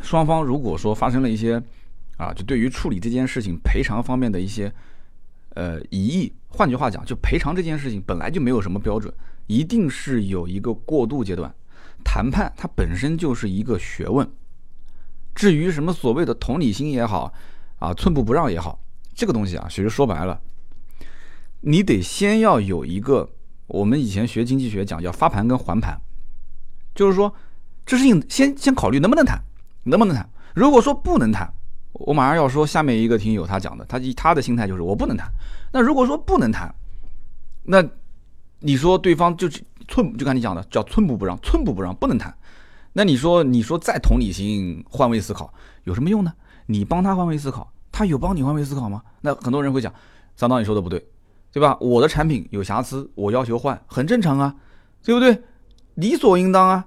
双方如果说发生了一些啊，就对于处理这件事情赔偿方面的一些呃疑义，换句话讲，就赔偿这件事情本来就没有什么标准，一定是有一个过渡阶段。谈判它本身就是一个学问。至于什么所谓的同理心也好啊，寸步不让也好，这个东西啊，其实说白了。你得先要有一个，我们以前学经济学讲叫发盘跟还盘，就是说这事情先先考虑能不能谈，能不能谈。如果说不能谈，我马上要说下面一个听友他讲的，他以他的心态就是我不能谈。那如果说不能谈，那你说对方就寸，就看你讲的叫寸步不让，寸步不让不能谈。那你说你说再同理心换位思考有什么用呢？你帮他换位思考，他有帮你换位思考吗？那很多人会讲，张导你说的不对。对吧？我的产品有瑕疵，我要求换，很正常啊，对不对？理所应当啊。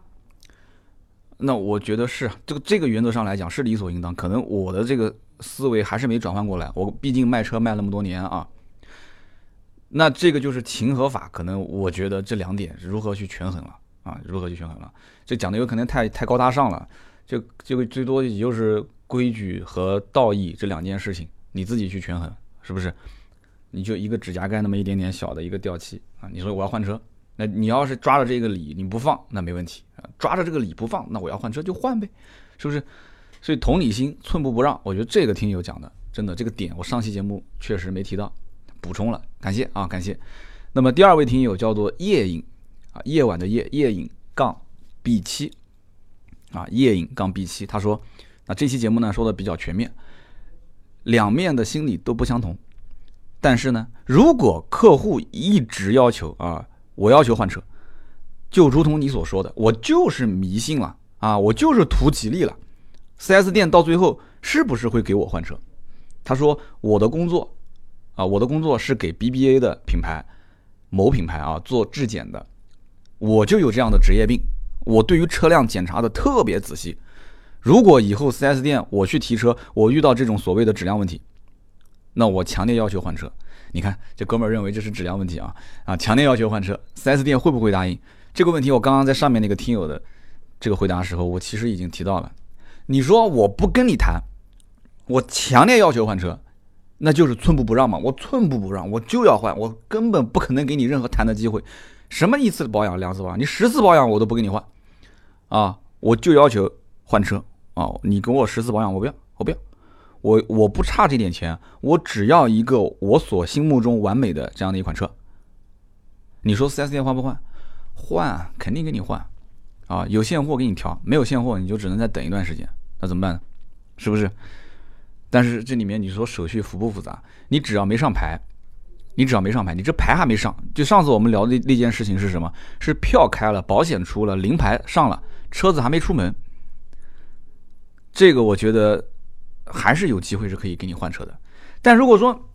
那我觉得是这个这个原则上来讲是理所应当。可能我的这个思维还是没转换过来。我毕竟卖车卖那么多年啊。那这个就是情和法，可能我觉得这两点如何去权衡了啊？如何去权衡了？这讲的有可能太太高大上了。就这个最多也就是规矩和道义这两件事情，你自己去权衡，是不是？你就一个指甲盖那么一点点小的一个掉漆啊！你说我要换车，那你要是抓着这个理你不放，那没问题啊。抓着这个理不放，那我要换车就换呗，是不是？所以同理心，寸步不让，我觉得这个听友讲的真的这个点，我上期节目确实没提到，补充了，感谢啊，感谢。那么第二位听友叫做夜影啊，夜晚的夜，夜影杠 B 七啊，夜影杠 B 七，他说，那这期节目呢说的比较全面，两面的心理都不相同。但是呢，如果客户一直要求啊，我要求换车，就如同你所说的，我就是迷信了啊，我就是图吉利了。4S 店到最后是不是会给我换车？他说我的工作啊，我的工作是给 BBA 的品牌某品牌啊做质检的，我就有这样的职业病，我对于车辆检查的特别仔细。如果以后 4S 店我去提车，我遇到这种所谓的质量问题。那我强烈要求换车，你看这哥们儿认为这是质量问题啊啊！强烈要求换车，4S 店会不会答应这个问题？我刚刚在上面那个听友的这个回答时候，我其实已经提到了。你说我不跟你谈，我强烈要求换车，那就是寸步不让嘛！我寸步不让，我就要换，我根本不可能给你任何谈的机会。什么一次保养、两次保养，你十次保养我都不给你换啊！我就要求换车啊！你给我十次保养，我不要，我不要。我我不差这点钱，我只要一个我所心目中完美的这样的一款车。你说四 S 店换不换？换，肯定给你换，啊，有现货给你调，没有现货你就只能再等一段时间，那怎么办呢？是不是？但是这里面你说手续复不复杂？你只要没上牌，你只要没上牌，你这牌还没上，就上次我们聊的那件事情是什么？是票开了，保险出了，临牌上了，车子还没出门。这个我觉得。还是有机会是可以给你换车的，但如果说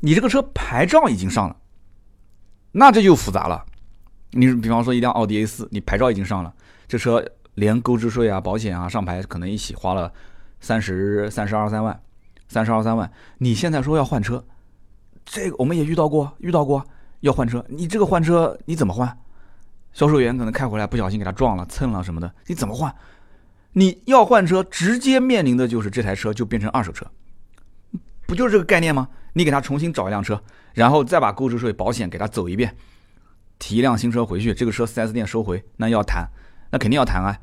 你这个车牌照已经上了，那这就复杂了，你比方说一辆奥迪 A 四，你牌照已经上了，这车连购置税啊、保险啊、上牌可能一起花了三十三十二三万，三十二三万。你现在说要换车，这个我们也遇到过，遇到过要换车，你这个换车你怎么换？销售员可能开回来不小心给他撞了、蹭了什么的，你怎么换？你要换车，直接面临的就是这台车就变成二手车，不就是这个概念吗？你给他重新找一辆车，然后再把购置税、保险给他走一遍，提一辆新车回去，这个车 4S 店收回，那要谈，那肯定要谈啊。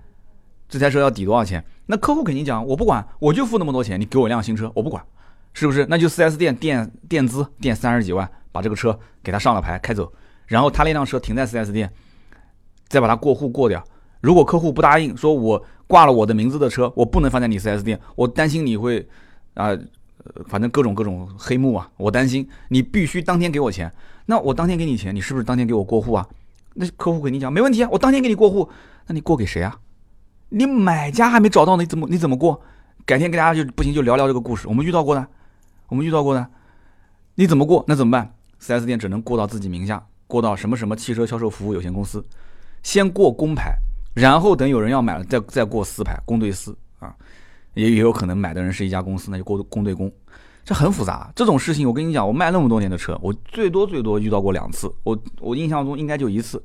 这台车要抵多少钱？那客户肯定讲，我不管，我就付那么多钱，你给我一辆新车，我不管，是不是？那就 4S 店垫垫资垫三十几万，把这个车给他上了牌开走，然后他那辆车停在 4S 店，再把它过户过掉。如果客户不答应，说我挂了我的名字的车，我不能放在你 4S 店，我担心你会啊。反正各种各种黑幕啊，我担心你必须当天给我钱。那我当天给你钱，你是不是当天给我过户啊？那客户跟你讲没问题啊，我当天给你过户。那你过给谁啊？你买家还没找到，你怎么你怎么过？改天跟大家就不行就聊聊这个故事，我们遇到过的，我们遇到过的，你怎么过？那怎么办？4S 店只能过到自己名下，过到什么什么汽车销售服务有限公司，先过公牌，然后等有人要买了再再过私牌，公对私啊。也也有可能买的人是一家公司，那就公公对公，这很复杂。这种事情我跟你讲，我卖那么多年的车，我最多最多遇到过两次。我我印象中应该就一次，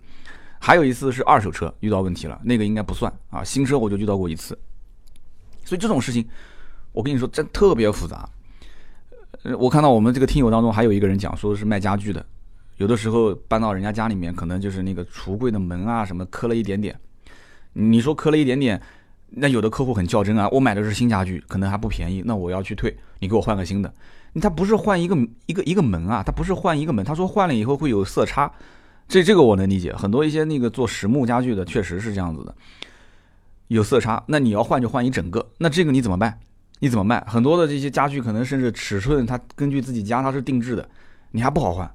还有一次是二手车遇到问题了，那个应该不算啊。新车我就遇到过一次。所以这种事情，我跟你说真特别复杂。我看到我们这个听友当中还有一个人讲说是卖家具的，有的时候搬到人家家里面，可能就是那个橱柜的门啊什么磕了一点点，你说磕了一点点。那有的客户很较真啊，我买的是新家具，可能还不便宜，那我要去退，你给我换个新的。他不是换一个一个一个门啊，他不是换一个门，他说换了以后会有色差，这这个我能理解。很多一些那个做实木家具的确实是这样子的，有色差，那你要换就换一整个，那这个你怎么办？你怎么卖？很多的这些家具可能甚至尺寸它根据自己家它是定制的，你还不好换，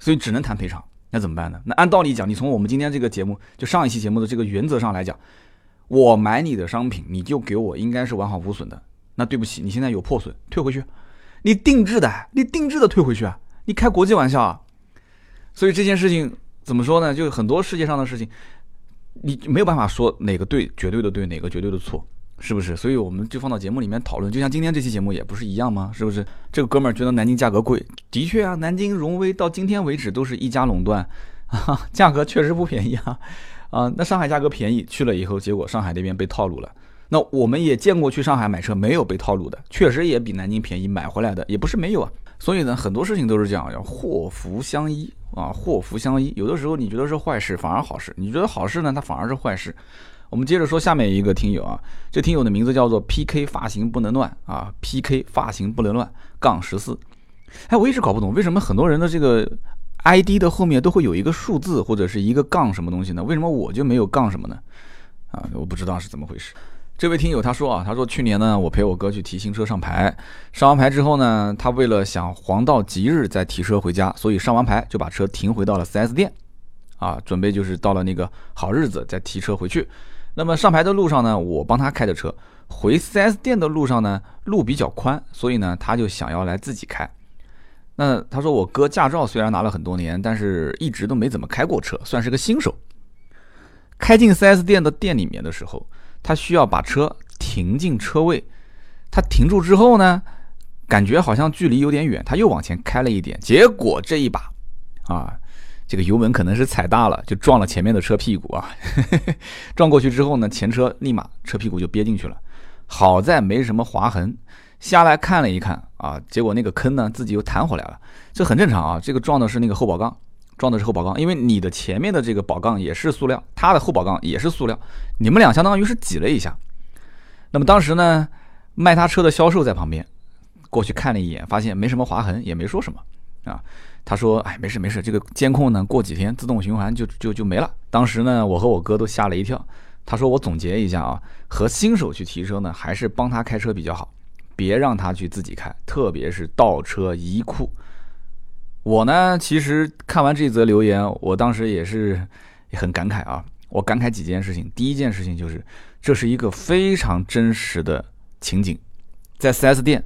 所以只能谈赔偿。那怎么办呢？那按道理讲，你从我们今天这个节目就上一期节目的这个原则上来讲。我买你的商品，你就给我应该是完好无损的。那对不起，你现在有破损，退回去。你定制的，你定制的退回去啊？你开国际玩笑啊？所以这件事情怎么说呢？就很多世界上的事情，你没有办法说哪个对，绝对的对，哪个绝对的错，是不是？所以我们就放到节目里面讨论。就像今天这期节目也不是一样吗？是不是？这个哥们儿觉得南京价格贵，的确啊，南京荣威到今天为止都是一家垄断，啊，价格确实不便宜啊。啊，那上海价格便宜，去了以后，结果上海那边被套路了。那我们也见过去上海买车没有被套路的，确实也比南京便宜买回来的，也不是没有啊。所以呢，很多事情都是这样，要祸福相依啊，祸福相依。有的时候你觉得是坏事，反而好事；你觉得好事呢，它反而是坏事。我们接着说下面一个听友啊，这听友的名字叫做 PK 发型不能乱啊，PK 发型不能乱杠十四。哎，我一直搞不懂为什么很多人的这个。ID 的后面都会有一个数字或者是一个杠什么东西呢？为什么我就没有杠什么呢？啊，我不知道是怎么回事。这位听友他说啊，他说去年呢，我陪我哥去提新车上牌，上完牌之后呢，他为了想黄道吉日再提车回家，所以上完牌就把车停回到了 4S 店，啊，准备就是到了那个好日子再提车回去。那么上牌的路上呢，我帮他开的车，回 4S 店的路上呢，路比较宽，所以呢，他就想要来自己开。那他说我哥驾照虽然拿了很多年，但是一直都没怎么开过车，算是个新手。开进 4S 店的店里面的时候，他需要把车停进车位，他停住之后呢，感觉好像距离有点远，他又往前开了一点，结果这一把，啊，这个油门可能是踩大了，就撞了前面的车屁股啊，撞过去之后呢，前车立马车屁股就憋进去了，好在没什么划痕。下来看了一看啊，结果那个坑呢自己又弹回来了，这很正常啊。这个撞的是那个后保杠，撞的是后保杠，因为你的前面的这个保杠也是塑料，它的后保杠也是塑料，你们俩相当于是挤了一下。那么当时呢，卖他车的销售在旁边过去看了一眼，发现没什么划痕，也没说什么啊。他说：“哎，没事没事，这个监控呢过几天自动循环就就就没了。”当时呢，我和我哥都吓了一跳。他说：“我总结一下啊，和新手去提车呢，还是帮他开车比较好。”别让他去自己开，特别是倒车移库。我呢，其实看完这则留言，我当时也是很感慨啊。我感慨几件事情。第一件事情就是，这是一个非常真实的情景。在 4S 店，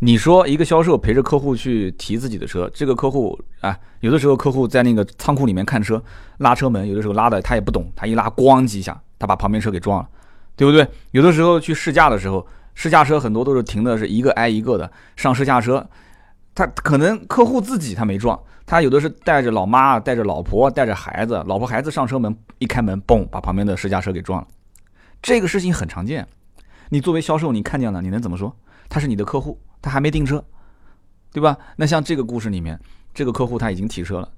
你说一个销售陪着客户去提自己的车，这个客户啊，有的时候客户在那个仓库里面看车，拉车门，有的时候拉的他也不懂，他一拉咣几下，他把旁边车给撞了，对不对？有的时候去试驾的时候，试驾车很多都是停的是一个挨一个的，上试驾车，他可能客户自己他没撞，他有的是带着老妈、带着老婆、带着孩子，老婆孩子上车门一开门，嘣，把旁边的试驾车给撞了，这个事情很常见。你作为销售，你看见了，你能怎么说？他是你的客户。他还没订车，对吧？那像这个故事里面，这个客户他已经提车了，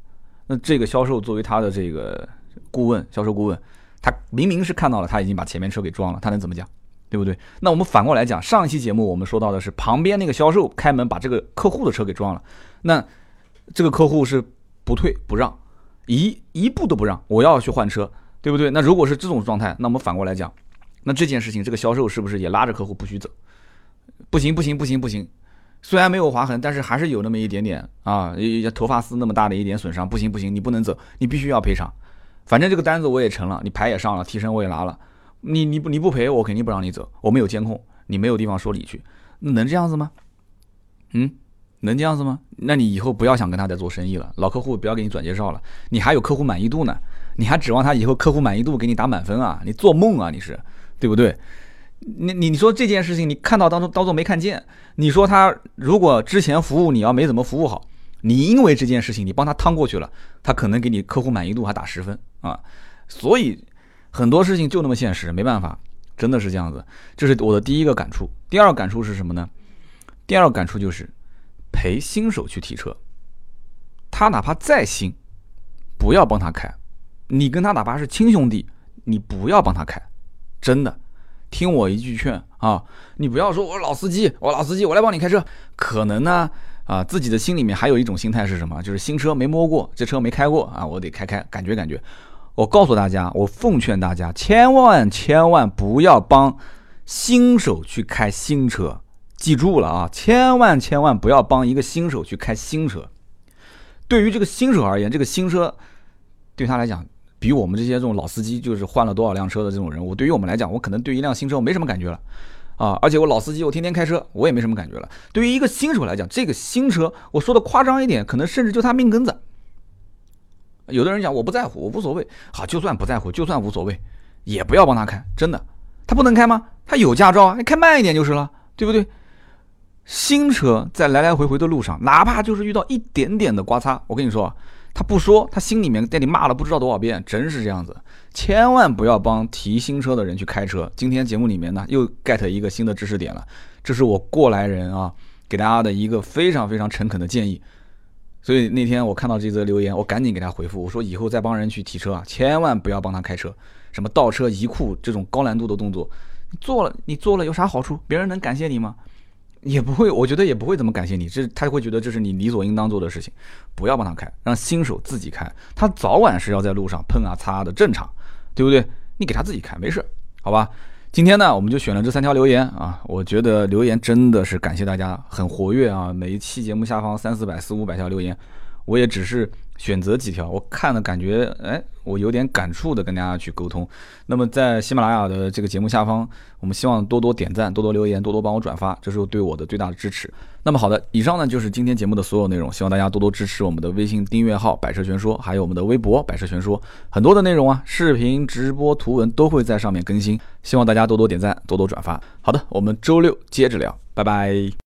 那这个销售作为他的这个顾问，销售顾问，他明明是看到了他已经把前面车给撞了，他能怎么讲，对不对？那我们反过来讲，上一期节目我们说到的是旁边那个销售开门把这个客户的车给撞了，那这个客户是不退不让，一一步都不让，我要去换车，对不对？那如果是这种状态，那我们反过来讲，那这件事情这个销售是不是也拉着客户不许走？不行不行不行不行，虽然没有划痕，但是还是有那么一点点啊，头发丝那么大的一点损伤。不行不行，你不能走，你必须要赔偿。反正这个单子我也成了，你牌也上了，提成我也拿了。你你不你不赔，我肯定不让你走。我没有监控，你没有地方说理去，能这样子吗？嗯，能这样子吗？那你以后不要想跟他再做生意了，老客户不要给你转介绍了。你还有客户满意度呢，你还指望他以后客户满意度给你打满分啊？你做梦啊！你是对不对？你你你说这件事情，你看到当中当做没看见。你说他如果之前服务你要没怎么服务好，你因为这件事情你帮他趟过去了，他可能给你客户满意度还打十分啊。所以很多事情就那么现实，没办法，真的是这样子。这是我的第一个感触。第二个感触是什么呢？第二个感触就是陪新手去提车，他哪怕再新，不要帮他开。你跟他哪怕是亲兄弟，你不要帮他开，真的。听我一句劝啊，你不要说我老司机，我老司机，我来帮你开车。可能呢，啊，自己的心里面还有一种心态是什么？就是新车没摸过，这车没开过啊，我得开开，感觉感觉。我告诉大家，我奉劝大家，千万千万不要帮新手去开新车，记住了啊，千万千万不要帮一个新手去开新车。对于这个新手而言，这个新车对他来讲。比我们这些这种老司机，就是换了多少辆车的这种人，我对于我们来讲，我可能对一辆新车没什么感觉了，啊，而且我老司机，我天天开车，我也没什么感觉了。对于一个新手来讲，这个新车，我说的夸张一点，可能甚至就他命根子。有的人讲我不在乎，我无所谓，好，就算不在乎，就算无所谓，也不要帮他开，真的，他不能开吗？他有驾照啊，开慢一点就是了，对不对？新车在来来回回的路上，哪怕就是遇到一点点的刮擦，我跟你说。他不说，他心里面在你骂了不知道多少遍，真是这样子。千万不要帮提新车的人去开车。今天节目里面呢，又 get 一个新的知识点了，这是我过来人啊，给大家的一个非常非常诚恳的建议。所以那天我看到这则留言，我赶紧给他回复，我说以后再帮人去提车啊，千万不要帮他开车，什么倒车移库这种高难度的动作，你做了你做了有啥好处？别人能感谢你吗？也不会，我觉得也不会怎么感谢你，这他会觉得这是你理所应当做的事情，不要帮他开，让新手自己开，他早晚是要在路上碰啊擦的，正常，对不对？你给他自己开，没事，好吧？今天呢，我们就选了这三条留言啊，我觉得留言真的是感谢大家，很活跃啊，每一期节目下方三四百、四五百条留言，我也只是。选择几条，我看了感觉，哎，我有点感触的跟大家去沟通。那么在喜马拉雅的这个节目下方，我们希望多多点赞，多多留言，多多帮我转发，这是对我的最大的支持。那么好的，以上呢就是今天节目的所有内容，希望大家多多支持我们的微信订阅号“百车全说”，还有我们的微博“百车全说”，很多的内容啊，视频、直播、图文都会在上面更新，希望大家多多点赞，多多转发。好的，我们周六接着聊，拜拜。